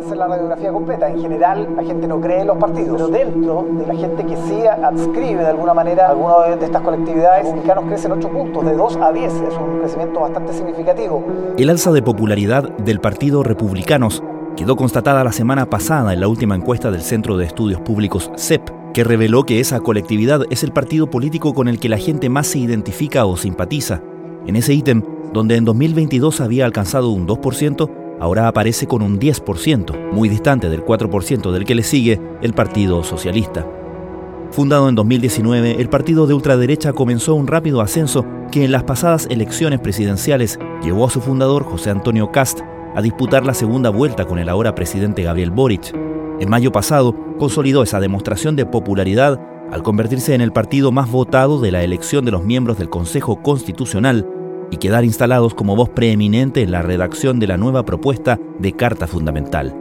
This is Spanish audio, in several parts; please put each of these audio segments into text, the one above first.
hacer la radiografía completa. En general, la gente no cree en los partidos, pero dentro de la gente que sí adscribe de alguna manera a alguna de estas colectividades, los republicanos crecen 8 puntos, de 2 a 10. Es un crecimiento bastante significativo. El alza de popularidad del Partido Republicanos quedó constatada la semana pasada en la última encuesta del Centro de Estudios Públicos CEP, que reveló que esa colectividad es el partido político con el que la gente más se identifica o simpatiza. En ese ítem, donde en 2022 había alcanzado un 2%, ahora aparece con un 10%, muy distante del 4% del que le sigue el Partido Socialista. Fundado en 2019, el partido de ultraderecha comenzó un rápido ascenso que en las pasadas elecciones presidenciales llevó a su fundador, José Antonio Cast, a disputar la segunda vuelta con el ahora presidente Gabriel Boric. En mayo pasado, consolidó esa demostración de popularidad al convertirse en el partido más votado de la elección de los miembros del Consejo Constitucional y quedar instalados como voz preeminente en la redacción de la nueva propuesta de Carta Fundamental.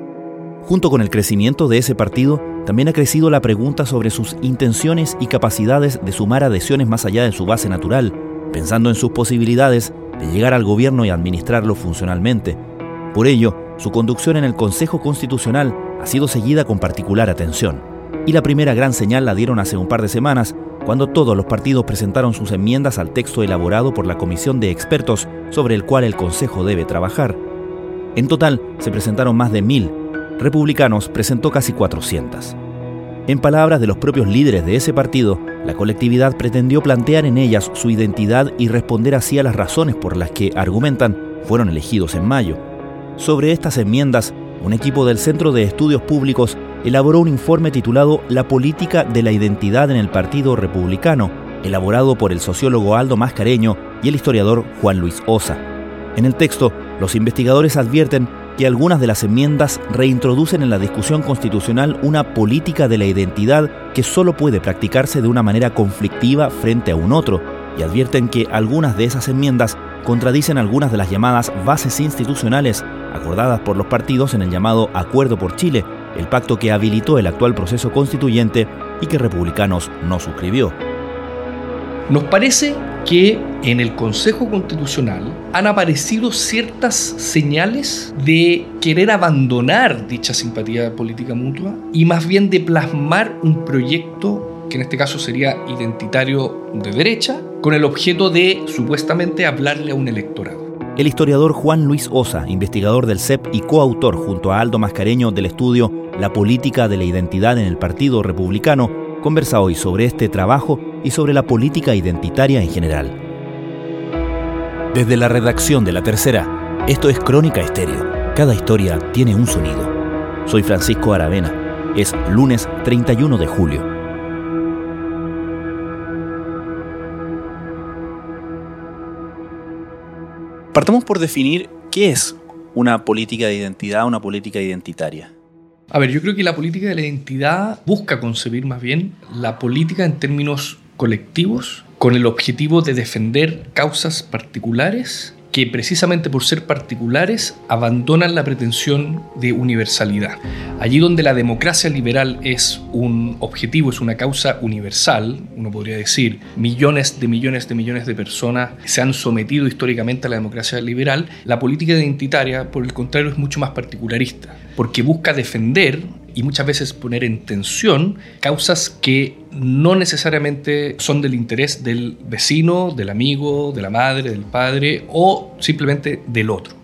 Junto con el crecimiento de ese partido, también ha crecido la pregunta sobre sus intenciones y capacidades de sumar adhesiones más allá de su base natural, pensando en sus posibilidades de llegar al gobierno y administrarlo funcionalmente. Por ello, su conducción en el Consejo Constitucional ha sido seguida con particular atención. Y la primera gran señal la dieron hace un par de semanas, cuando todos los partidos presentaron sus enmiendas al texto elaborado por la Comisión de Expertos sobre el cual el Consejo debe trabajar. En total, se presentaron más de mil. Republicanos presentó casi 400. En palabras de los propios líderes de ese partido, la colectividad pretendió plantear en ellas su identidad y responder así a las razones por las que, argumentan, fueron elegidos en mayo. Sobre estas enmiendas, un equipo del Centro de Estudios Públicos elaboró un informe titulado La política de la identidad en el Partido Republicano, elaborado por el sociólogo Aldo Mascareño y el historiador Juan Luis Osa. En el texto, los investigadores advierten que algunas de las enmiendas reintroducen en la discusión constitucional una política de la identidad que solo puede practicarse de una manera conflictiva frente a un otro, y advierten que algunas de esas enmiendas contradicen algunas de las llamadas bases institucionales acordadas por los partidos en el llamado Acuerdo por Chile, el pacto que habilitó el actual proceso constituyente y que Republicanos no suscribió. Nos parece que en el Consejo Constitucional han aparecido ciertas señales de querer abandonar dicha simpatía política mutua y más bien de plasmar un proyecto que en este caso sería identitario de derecha, con el objeto de supuestamente hablarle a un electorado. El historiador Juan Luis Osa, investigador del CEP y coautor junto a Aldo Mascareño del estudio La política de la identidad en el Partido Republicano, conversa hoy sobre este trabajo y sobre la política identitaria en general. Desde la redacción de La Tercera, esto es Crónica Estéreo. Cada historia tiene un sonido. Soy Francisco Aravena. Es lunes 31 de julio. Partamos por definir qué es una política de identidad, una política identitaria. A ver, yo creo que la política de la identidad busca concebir más bien la política en términos colectivos con el objetivo de defender causas particulares que precisamente por ser particulares abandonan la pretensión de universalidad. Allí donde la democracia liberal es un objetivo, es una causa universal, uno podría decir, millones de millones de millones de personas se han sometido históricamente a la democracia liberal, la política identitaria, por el contrario, es mucho más particularista, porque busca defender y muchas veces poner en tensión causas que no necesariamente son del interés del vecino, del amigo, de la madre, del padre o simplemente del otro.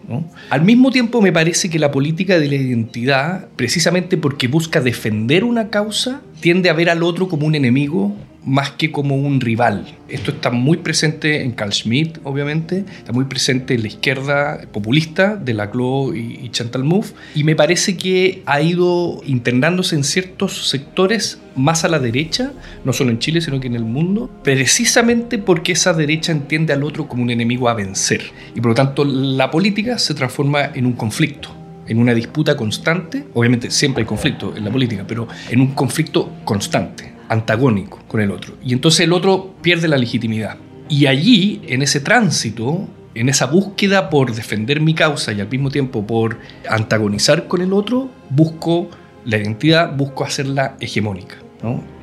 Al mismo tiempo me parece que la política de la identidad, precisamente porque busca defender una causa, tiende a ver al otro como un enemigo más que como un rival. Esto está muy presente en Carl Schmitt, obviamente, está muy presente en la izquierda populista de Laclau y, y Chantal Mouffe, y me parece que ha ido internándose en ciertos sectores más a la derecha, no solo en Chile, sino que en el mundo, precisamente porque esa derecha entiende al otro como un enemigo a vencer. Y por lo tanto la política se transforma en un conflicto en una disputa constante, obviamente siempre hay conflicto en la política, pero en un conflicto constante antagónico con el otro. Y entonces el otro pierde la legitimidad. Y allí, en ese tránsito, en esa búsqueda por defender mi causa y al mismo tiempo por antagonizar con el otro, busco la identidad, busco hacerla hegemónica.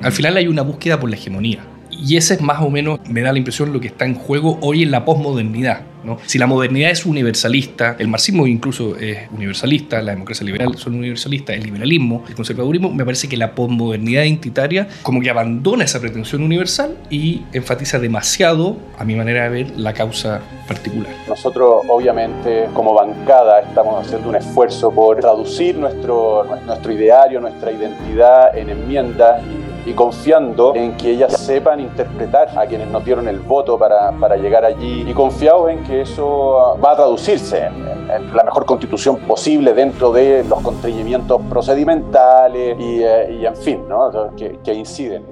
Al final hay una búsqueda por la hegemonía. Y ese es más o menos, me da la impresión, lo que está en juego hoy en la posmodernidad. ¿No? Si la modernidad es universalista, el marxismo incluso es universalista, la democracia liberal son universalistas, el liberalismo, el conservadurismo, me parece que la posmodernidad identitaria como que abandona esa pretensión universal y enfatiza demasiado, a mi manera de ver, la causa particular. Nosotros obviamente como bancada estamos haciendo un esfuerzo por traducir nuestro, nuestro ideario, nuestra identidad en enmiendas confiando en que ellas sepan interpretar a quienes nos dieron el voto para, para llegar allí y confiados en que eso va a traducirse en, la mejor constitución posible dentro de los constreñimientos procedimentales y, eh, y en fin, ¿no? que, que inciden.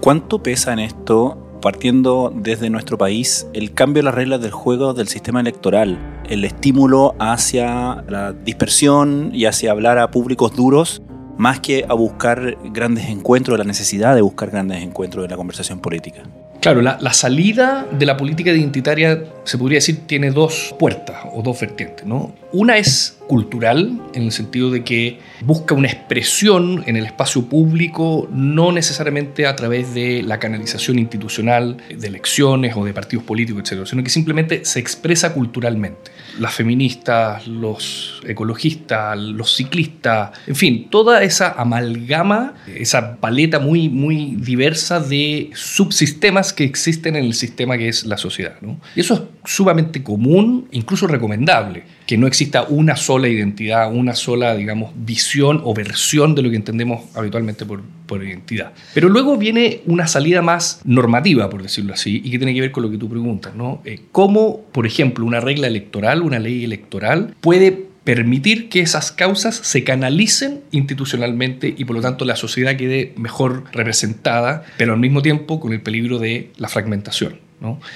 ¿Cuánto pesa en esto partiendo desde nuestro país, el cambio de las reglas del juego del sistema electoral, el estímulo hacia la dispersión y hacia hablar a públicos duros, más que a buscar grandes encuentros, la necesidad de buscar grandes encuentros en la conversación política. Claro, la, salida de la política identitaria, se podría decir, tiene dos puertas o dos vertientes. ¿no? Una es cultural, en el sentido de que busca una expresión en el espacio público, no necesariamente a través de la canalización institucional, de elecciones o de partidos políticos, etc., sino que simplemente se expresa culturalmente. Las feministas, los ecologistas, los ciclistas, en fin, toda esa amalgama, esa paleta muy, muy diversa de subsistemas que existen en el sistema que es la sociedad. Y eso es sumamente común, incluso recomendable, que no exista una sola identidad, una sola, digamos, visión o versión de lo que entendemos habitualmente por, identidad. Pero luego viene una salida más normativa, por decirlo así, y que tiene que ver con lo que tú preguntas, ¿no? Eh, ¿Cómo, por ejemplo, una regla electoral, una ley electoral, puede permitir que esas causas se canalicen institucionalmente y por lo tanto la sociedad quede mejor representada, pero al mismo tiempo con el peligro de la fragmentación.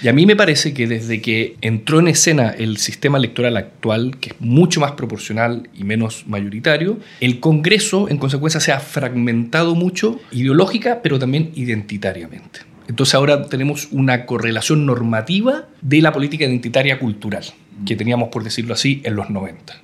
Y a mí me parece que desde que entró en escena el sistema electoral actual, que es mucho más proporcional y menos mayoritario, el Congreso en consecuencia se ha fragmentado mucho ideológica, pero también identitariamente. Entonces ahora tenemos una correlación normativa de la política identitaria cultural, que teníamos, por decirlo así, en los 90.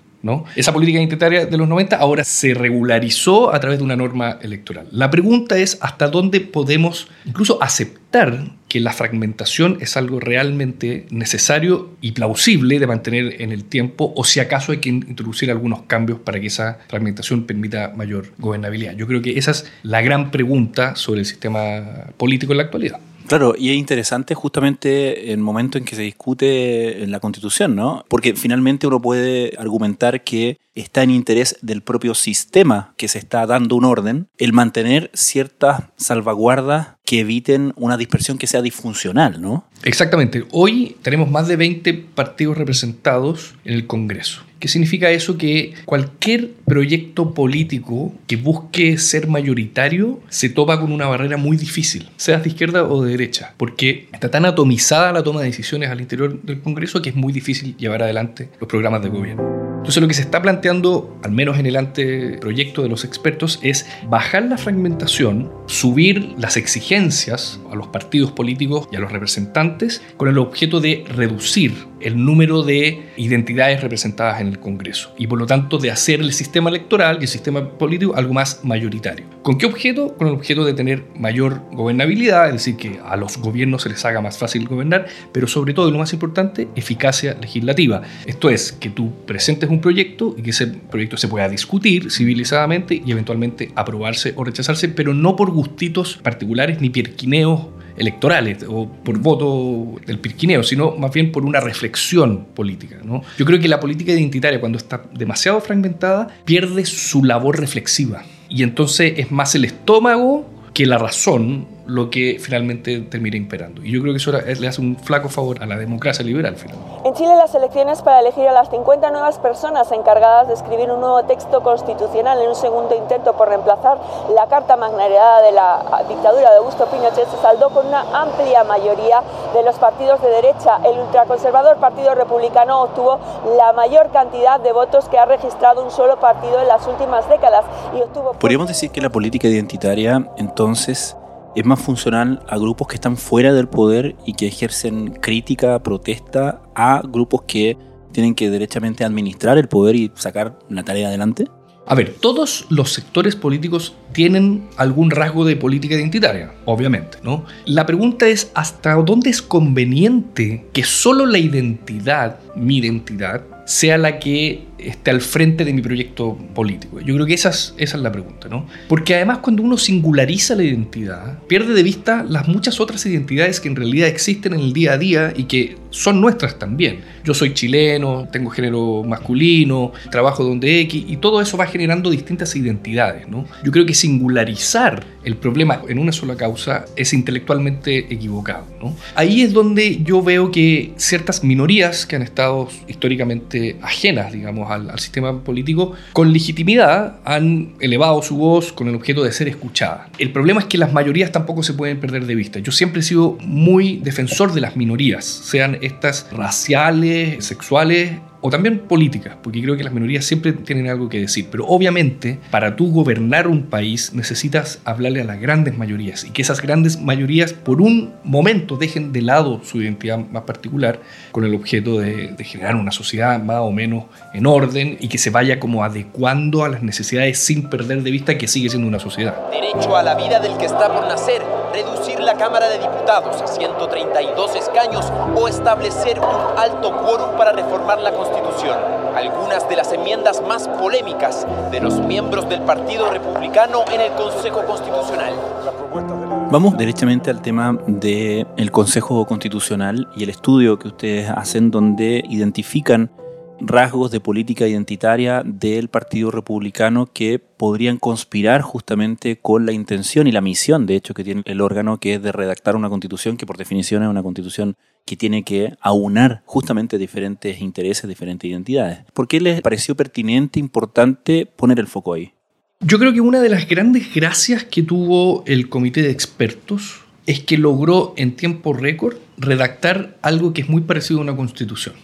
Esa política identitaria de los 90 ahora se regularizó a través de una norma electoral. La pregunta es hasta dónde podemos incluso aceptar que la fragmentación es algo realmente necesario y plausible de mantener en el tiempo o si acaso hay que introducir algunos cambios para que esa fragmentación permita mayor gobernabilidad. Yo creo que esa es la gran pregunta sobre el sistema político en la actualidad. Claro, y es interesante justamente el momento en que se discute en la Constitución, ¿no? Porque finalmente uno puede argumentar que está en interés del propio sistema que se está dando un orden el mantener ciertas salvaguardas que eviten una dispersión que sea disfuncional, ¿no? Exactamente. Hoy tenemos más de 20 partidos representados en el Congreso. ¿Qué significa eso? Que cualquier proyecto político que busque ser mayoritario se topa con una barrera muy difícil, seas de izquierda o de derecha, porque está tan atomizada la toma de decisiones al interior del Congreso que es muy difícil llevar adelante los programas de gobierno. Entonces lo que se está planteando, al menos en el anteproyecto de los expertos, es bajar la fragmentación, subir las exigencias a los partidos políticos y a los representantes con el objeto de reducir el número de identidades representadas en el Congreso y por lo tanto de hacer el sistema electoral y el sistema político algo más mayoritario. ¿Con qué objeto? Con el objeto de tener mayor gobernabilidad, es decir, que a los gobiernos se les haga más fácil gobernar, pero sobre todo, y lo más importante, eficacia legislativa. Esto es, que tú presentes un proyecto y que ese proyecto se pueda discutir civilizadamente y eventualmente aprobarse o rechazarse, pero no por gustitos particulares ni pierquineos electorales o por voto del pirquineo, sino más bien por una reflexión política. ¿no? Yo creo que la política identitaria, cuando está demasiado fragmentada, pierde su labor reflexiva. Y entonces es más el estómago que la razón lo que finalmente termina imperando. Y yo creo que eso le hace un flaco favor a la democracia liberal. En Chile las elecciones para elegir a las 50 nuevas personas encargadas de escribir un nuevo texto constitucional en un segundo intento por reemplazar la Carta Magna heredada de la dictadura de Augusto Pinochet se saldó con una amplia mayoría de los partidos de derecha. El ultraconservador Partido Republicano obtuvo la mayor cantidad de votos que ha registrado un solo partido en las últimas décadas y obtuvo... Podríamos decir que la política identitaria entonces es más funcional a grupos que están fuera del poder y que ejercen crítica, protesta a grupos que tienen que derechamente administrar el poder y sacar la tarea adelante? A ver, todos los sectores políticos tienen algún rasgo de política identitaria, obviamente, ¿no? La pregunta es hasta dónde es conveniente que solo la identidad, mi identidad, sea la que esté al frente de mi proyecto político. Yo creo que esa es, esa es la pregunta, ¿no? Porque además cuando uno singulariza la identidad, pierde de vista las muchas otras identidades que en realidad existen en el día a día y que son nuestras también. Yo soy chileno, tengo género masculino, trabajo donde X, y todo eso va generando distintas identidades, ¿no? Yo creo que singularizar el problema en una sola causa es intelectualmente equivocado, ¿no? Ahí es donde yo veo que ciertas minorías que han estado históricamente ajenas, digamos, al, sistema político, con legitimidad han elevado su voz con el objeto de ser escuchada. El problema es que las mayorías tampoco se pueden perder de vista. Yo siempre he sido muy defensor de las minorías, sean estas raciales, sexuales o también políticas, porque creo que las minorías siempre tienen algo que decir. Pero obviamente, para tú gobernar un país necesitas hablarle a las grandes mayorías y que esas grandes mayorías por un momento dejen de lado su identidad más particular con el objeto de, de generar una sociedad más o menos en orden y que se vaya como adecuando a las necesidades sin perder de vista que sigue siendo una sociedad. Derecho a la vida del que está por nacer, reducir la Cámara de Diputados a 132 escaños o establecer un alto quórum para reformar la Constitución algunas de las enmiendas más polémicas de los miembros del Partido Republicano en el Consejo Constitucional. Vamos directamente al tema del Consejo Constitucional y el estudio que ustedes hacen donde identifican rasgos de política identitaria del Partido Republicano que podrían conspirar justamente con la intención y la misión, de hecho, que tiene el órgano, que es de redactar una constitución que por definición es una constitución que tiene que aunar justamente diferentes intereses, diferentes identidades. ¿Por qué les pareció pertinente, importante poner el foco ahí? Yo creo que una de las grandes gracias que tuvo el comité de expertos es que logró en tiempo récord redactar algo que es muy parecido a una constitución.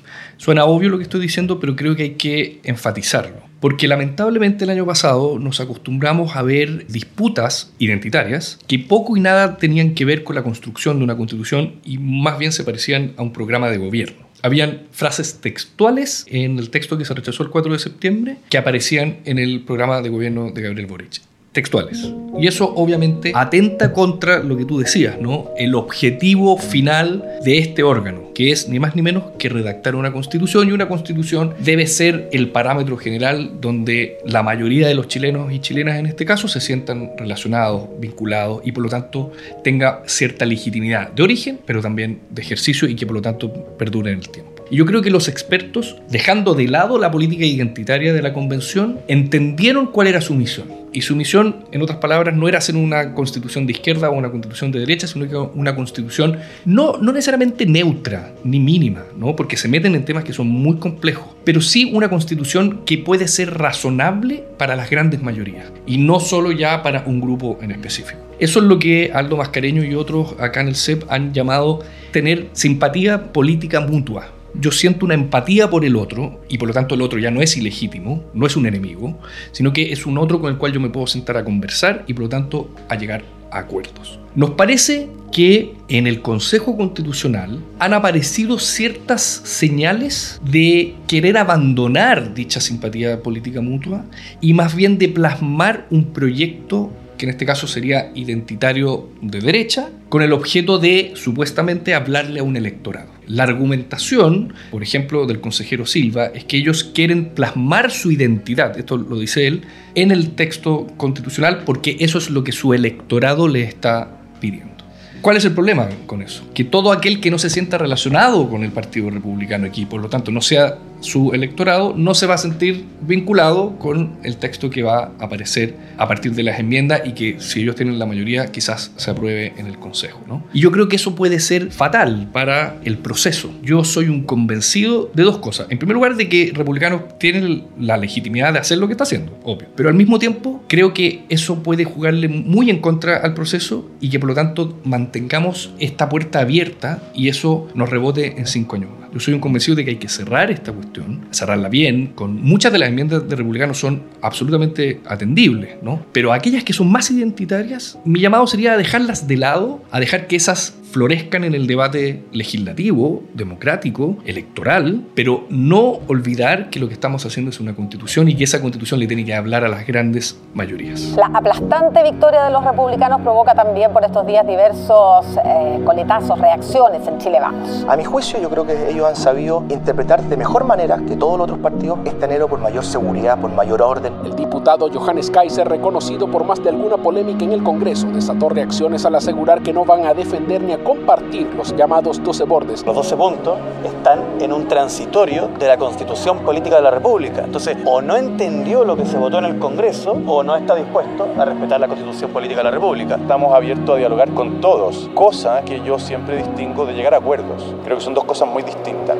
Suena obvio lo que estoy diciendo, pero creo que hay que enfatizarlo. Porque lamentablemente el año pasado nos acostumbramos a ver disputas identitarias que poco y nada tenían que ver con la construcción de una constitución y más bien se parecían a un programa de gobierno. Habían frases textuales en el texto que se rechazó el 4 de septiembre que aparecían en el programa de gobierno de Gabriel Boric textuales. Y eso obviamente atenta contra lo que tú decías, ¿no? El objetivo final de este órgano, que es ni más ni menos que redactar una constitución y una constitución debe ser el parámetro general donde la mayoría de los chilenos y chilenas en este caso se sientan relacionados, vinculados y por lo tanto tenga cierta legitimidad de origen, pero también de ejercicio y que por lo tanto perdure en el tiempo. Y yo creo que los expertos, dejando de lado la política identitaria de la convención, entendieron cuál era su misión y su misión, en otras palabras, no era hacer una constitución de izquierda o una constitución de derecha, sino que una constitución no, no necesariamente neutra ni mínima, ¿no? porque se meten en temas que son muy complejos, pero sí una constitución que puede ser razonable para las grandes mayorías y no solo ya para un grupo en específico. Eso es lo que Aldo Mascareño y otros acá en el CEP han llamado tener simpatía política mutua yo siento una empatía por el otro y por lo tanto el otro ya no es ilegítimo, no es un enemigo, sino que es un otro con el cual yo me puedo sentar a conversar y por lo tanto a llegar a acuerdos. Nos parece que en el Consejo Constitucional han aparecido ciertas señales de querer abandonar dicha simpatía política mutua y más bien de plasmar un proyecto que en este caso sería identitario de derecha, con el objeto de supuestamente hablarle a un electorado. La argumentación, por ejemplo, del consejero Silva, es que ellos quieren plasmar su identidad, esto lo dice él, en el texto constitucional porque eso es lo que su electorado le está pidiendo. ¿Cuál es el problema con eso? Que todo aquel que no se sienta relacionado con el Partido Republicano aquí, por lo tanto no sea su electorado no se va a sentir vinculado con el texto que va a aparecer a partir de las enmiendas y que si ellos tienen la mayoría quizás se apruebe en el Consejo. ¿no? Y yo creo que eso puede ser fatal para el proceso. Yo soy un convencido de dos cosas. En primer lugar, de que republicanos tienen la legitimidad de hacer lo que está haciendo, obvio. Pero al mismo tiempo, creo que eso puede jugarle muy en contra al proceso y que por lo tanto mantengamos esta puerta abierta y eso nos rebote en cinco años yo soy un convencido de que hay que cerrar esta cuestión, cerrarla bien, con muchas de las enmiendas de republicanos son absolutamente atendibles, ¿no? Pero aquellas que son más identitarias, mi llamado sería a dejarlas de lado, a dejar que esas florezcan en el debate legislativo, democrático, electoral, pero no olvidar que lo que estamos haciendo es una constitución y que esa constitución le tiene que hablar a las grandes mayorías. La aplastante victoria de los republicanos provoca también por estos días diversos eh, coletazos, reacciones en Chile Vamos. A mi juicio, yo creo que ellos han sabido interpretar de mejor manera que todos los otros partidos este anhelo por mayor seguridad, por mayor orden. El diputado Johannes Kaiser, reconocido por más de alguna polémica en el Congreso, desató reacciones al asegurar que no van a defender ni a compartir los llamados 12 bordes. Los 12 puntos están en un transitorio de la Constitución Política de la República. Entonces, o no entendió lo que se votó en el Congreso o no está dispuesto a respetar la Constitución Política de la República. Estamos abiertos a dialogar con todos, cosa que yo siempre distingo de llegar a acuerdos. Creo que son dos cosas muy distintas.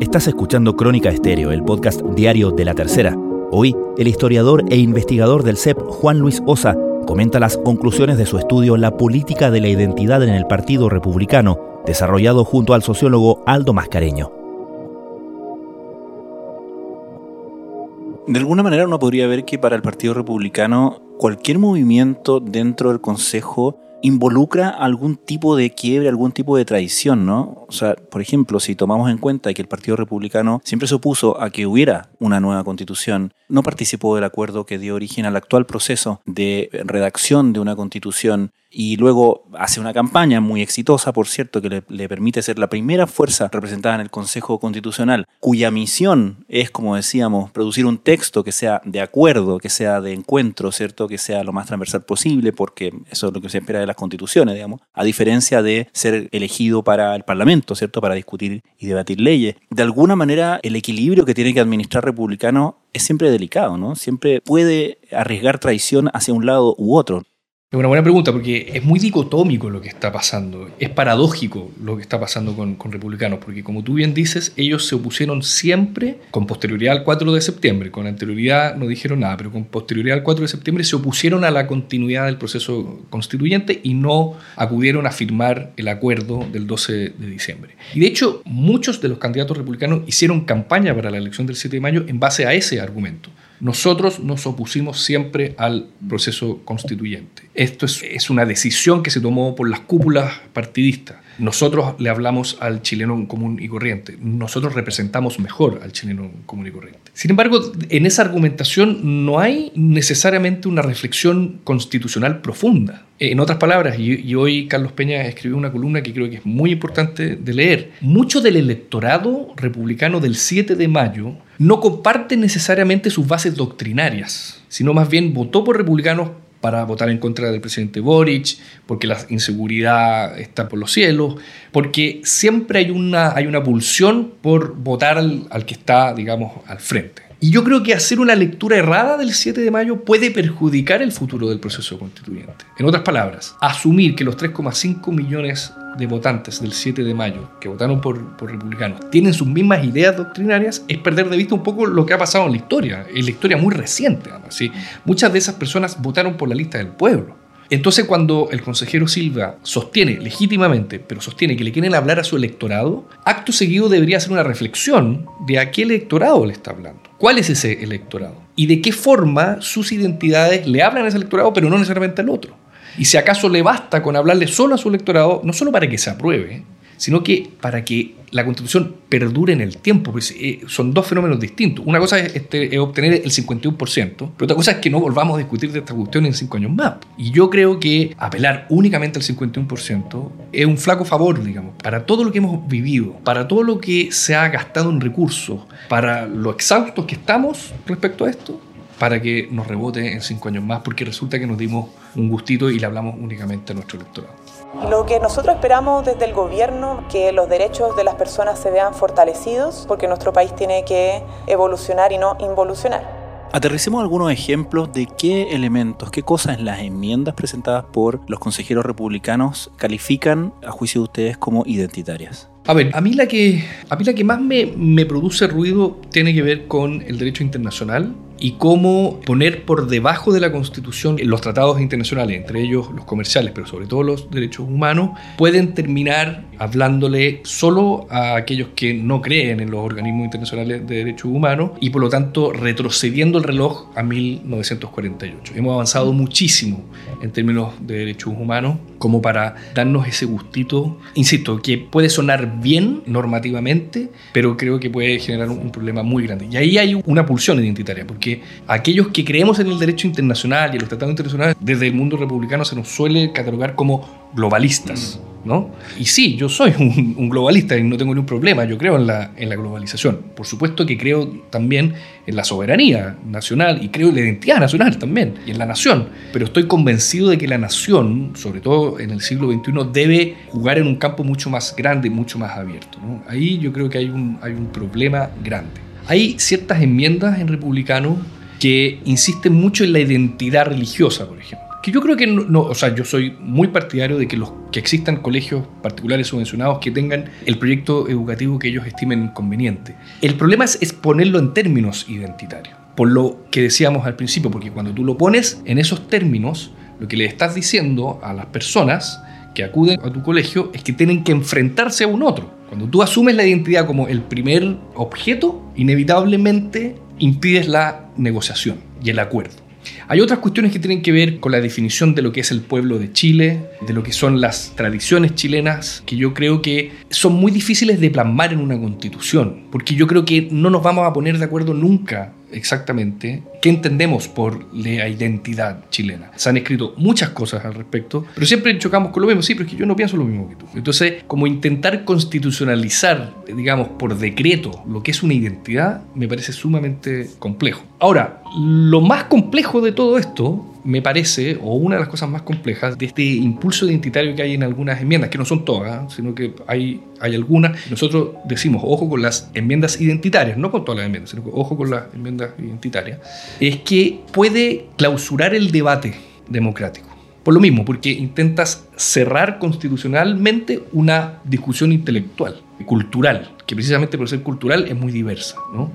Estás escuchando Crónica Estéreo, el podcast diario de la tercera. Hoy, el historiador e investigador del CEP, Juan Luis Osa, comenta las conclusiones de su estudio La política de la identidad en el Partido Republicano, desarrollado junto al sociólogo Aldo Mascareño. De alguna manera uno podría ver que para el Partido Republicano cualquier movimiento dentro del Consejo involucra algún tipo de quiebre, algún tipo de traición, ¿no? O sea, por ejemplo, si tomamos en cuenta que el Partido Republicano siempre se opuso a que hubiera una nueva constitución, no participó del acuerdo que dio origen al actual proceso de redacción de una constitución y luego hace una campaña muy exitosa, por cierto, que le, permite ser la primera fuerza representada en el Consejo Constitucional, cuya misión es, como decíamos, producir un texto que sea de acuerdo, que sea de encuentro, ¿cierto? Que sea lo más transversal posible, porque eso es lo que se espera de las constituciones, digamos, a diferencia de ser elegido para el Parlamento, ¿cierto? Para discutir y debatir leyes. De alguna manera, el equilibrio que tiene que administrar republicano es siempre delicado, ¿no? Siempre puede arriesgar traición hacia un lado u otro. Es una buena pregunta porque es muy dicotómico lo que está pasando. Es paradójico lo que está pasando con, republicanos, porque como tú bien dices, ellos se opusieron siempre con posterioridad al 4 de septiembre. Con anterioridad no dijeron nada, pero con posterioridad al 4 de septiembre se opusieron a la continuidad del proceso constituyente y no acudieron a firmar el acuerdo del 12 de diciembre. Y de hecho, muchos de los candidatos republicanos hicieron campaña para la elección del 7 de mayo en base a ese argumento. Nosotros nos opusimos siempre al proceso constituyente. Esto es, una decisión que se tomó por las cúpulas partidistas. Nosotros le hablamos al chileno común y corriente. Nosotros representamos mejor al chileno común y corriente. Sin embargo, en esa argumentación no hay necesariamente una reflexión constitucional profunda. En otras palabras, y, hoy Carlos Peña escribió una columna que creo que es muy importante de leer, mucho del electorado republicano del 7 de mayo no comparte necesariamente sus bases doctrinarias, sino más bien votó por republicanos para votar en contra del presidente Boric, porque la inseguridad está por los cielos, porque siempre hay una, hay una pulsión por votar al que está, digamos, al frente. Y yo creo que hacer una lectura errada del 7 de mayo puede perjudicar el futuro del proceso constituyente. En otras palabras, asumir que los 3,5 millones de votantes del 7 de mayo que votaron por, republicanos tienen sus mismas ideas doctrinarias es perder de vista un poco lo que ha pasado en la historia, en la historia muy reciente. ¿sí? Muchas de esas personas votaron por la lista del pueblo. Entonces cuando el consejero Silva sostiene legítimamente, pero sostiene que le quieren hablar a su electorado, acto seguido debería hacer una reflexión de a qué electorado le está hablando. ¿Cuál es ese electorado? Y de qué forma sus identidades le hablan a ese electorado, pero no necesariamente al otro. Y si acaso le basta con hablarle solo a su electorado, no solo para que se apruebe, sino que para que la constitución perdure en el tiempo, pues, eh, son dos fenómenos distintos. Una cosa es, este, obtener el 51%, pero otra cosa es que no volvamos a discutir de esta cuestión en cinco años más. Y yo creo que apelar únicamente al 51% es un flaco favor, digamos, para todo lo que hemos vivido, para todo lo que se ha gastado en recursos, para lo exhaustos que estamos respecto a esto, para que nos rebote en cinco años más, porque resulta que nos dimos un gustito y le hablamos únicamente a nuestro electorado. Lo que nosotros esperamos desde el gobierno, que los derechos de las personas se vean fortalecidos, porque nuestro país tiene que evolucionar y no involucionar. Aterricemos algunos ejemplos de qué elementos, qué cosas en las enmiendas presentadas por los consejeros republicanos califican, a juicio de ustedes, como identitarias. A ver, a mí la que, a mí la que más me, me produce ruido tiene que ver con el derecho internacional y cómo poner por debajo de la Constitución los tratados internacionales, entre ellos los comerciales, pero sobre todo los derechos humanos, pueden terminar hablándole solo a aquellos que no creen en los organismos internacionales de derechos humanos y por lo tanto retrocediendo el reloj a 1948. Hemos avanzado muchísimo en términos de derechos humanos como para darnos ese gustito, insisto, que puede sonar bien normativamente, pero creo que puede generar un, problema muy grande. Y ahí hay una pulsión identitaria, porque aquellos que creemos en el derecho internacional y en los tratados internacionales, desde el mundo republicano se nos suele catalogar como globalistas. ¿No? Y sí, yo soy un, globalista y no tengo ningún problema, yo creo en la, en la globalización. Por supuesto que creo también en la soberanía nacional y creo en la identidad nacional también y en la nación. Pero estoy convencido de que la nación, sobre todo en el siglo XXI, debe jugar en un campo mucho más grande, mucho más abierto. Ahí yo creo que hay un, hay un problema grande. Hay ciertas enmiendas en republicano que insisten mucho en la identidad religiosa, por ejemplo que yo creo que no, o sea, yo soy muy partidario de que los que existan colegios particulares subvencionados que tengan el proyecto educativo que ellos estimen conveniente. El problema es, es ponerlo en términos identitarios, por lo que decíamos al principio, porque cuando tú lo pones en esos términos, lo que le estás diciendo a las personas que acuden a tu colegio es que tienen que enfrentarse a un otro. Cuando tú asumes la identidad como el primer objeto, inevitablemente impides la negociación y el acuerdo. Hay otras cuestiones que tienen que ver con la definición de lo que es el pueblo de Chile, de lo que son las tradiciones chilenas, que yo creo que son muy difíciles de plasmar en una constitución, porque yo creo que no nos vamos a poner de acuerdo nunca exactamente qué entendemos por la identidad chilena. Se han escrito muchas cosas al respecto, pero siempre chocamos con lo mismo. Sí, pero es que yo no pienso lo mismo que tú. Entonces, como intentar constitucionalizar, digamos, por decreto lo que es una identidad, me parece sumamente complejo. Ahora, lo más complejo de todo esto me parece, o una de las cosas más complejas de este impulso identitario que hay en algunas enmiendas, que no son todas, ¿eh? sino que hay, hay algunas, nosotros decimos, ojo con las enmiendas identitarias, no con todas las enmiendas, sino que ojo con las enmiendas identitarias, es que puede clausurar el debate democrático. Por lo mismo, porque intentas cerrar constitucionalmente una discusión intelectual, cultural, que precisamente por ser cultural es muy diversa. ¿no?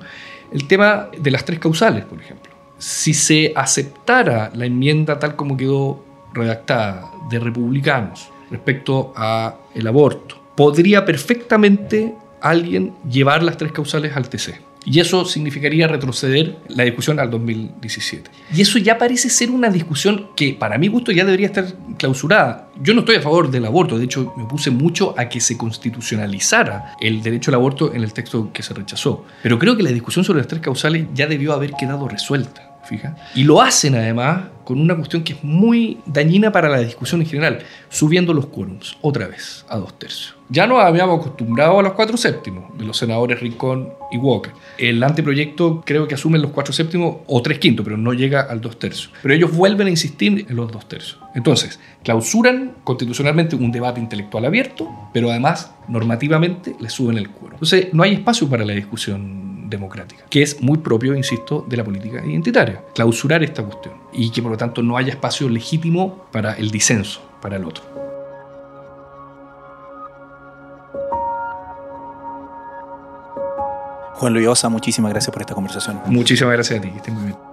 El tema de las tres causales, por ejemplo si se aceptara la enmienda tal como quedó redactada de republicanos respecto a el aborto, podría perfectamente alguien llevar las tres causales al TC. Y eso significaría retroceder la discusión al 2017. Y eso ya parece ser una discusión que para mi gusto ya debería estar clausurada. Yo no estoy a favor del aborto, de hecho me opuse mucho a que se constitucionalizara el derecho al aborto en el texto que se rechazó. Pero creo que la discusión sobre las tres causales ya debió haber quedado resuelta. Y lo hacen además con una cuestión que es muy dañina para la discusión en general, subiendo los quórums otra vez a dos tercios. Ya nos habíamos acostumbrado a los cuatro séptimos de los senadores Rincón y Walker. El anteproyecto creo que asume los cuatro séptimos o tres quintos, pero no llega al dos tercios. Pero ellos vuelven a insistir en los dos tercios. Entonces, clausuran constitucionalmente un debate intelectual abierto, pero además normativamente le suben el cuero. Entonces, no hay espacio para la discusión democrática, que es muy propio, insisto, de la política identitaria. Clausurar esta cuestión y que por lo tanto no haya espacio legítimo para el disenso, para el otro. Juan Luis Osa, muchísimas gracias por esta conversación. Muchísimas gracias a ti, que estés muy bien.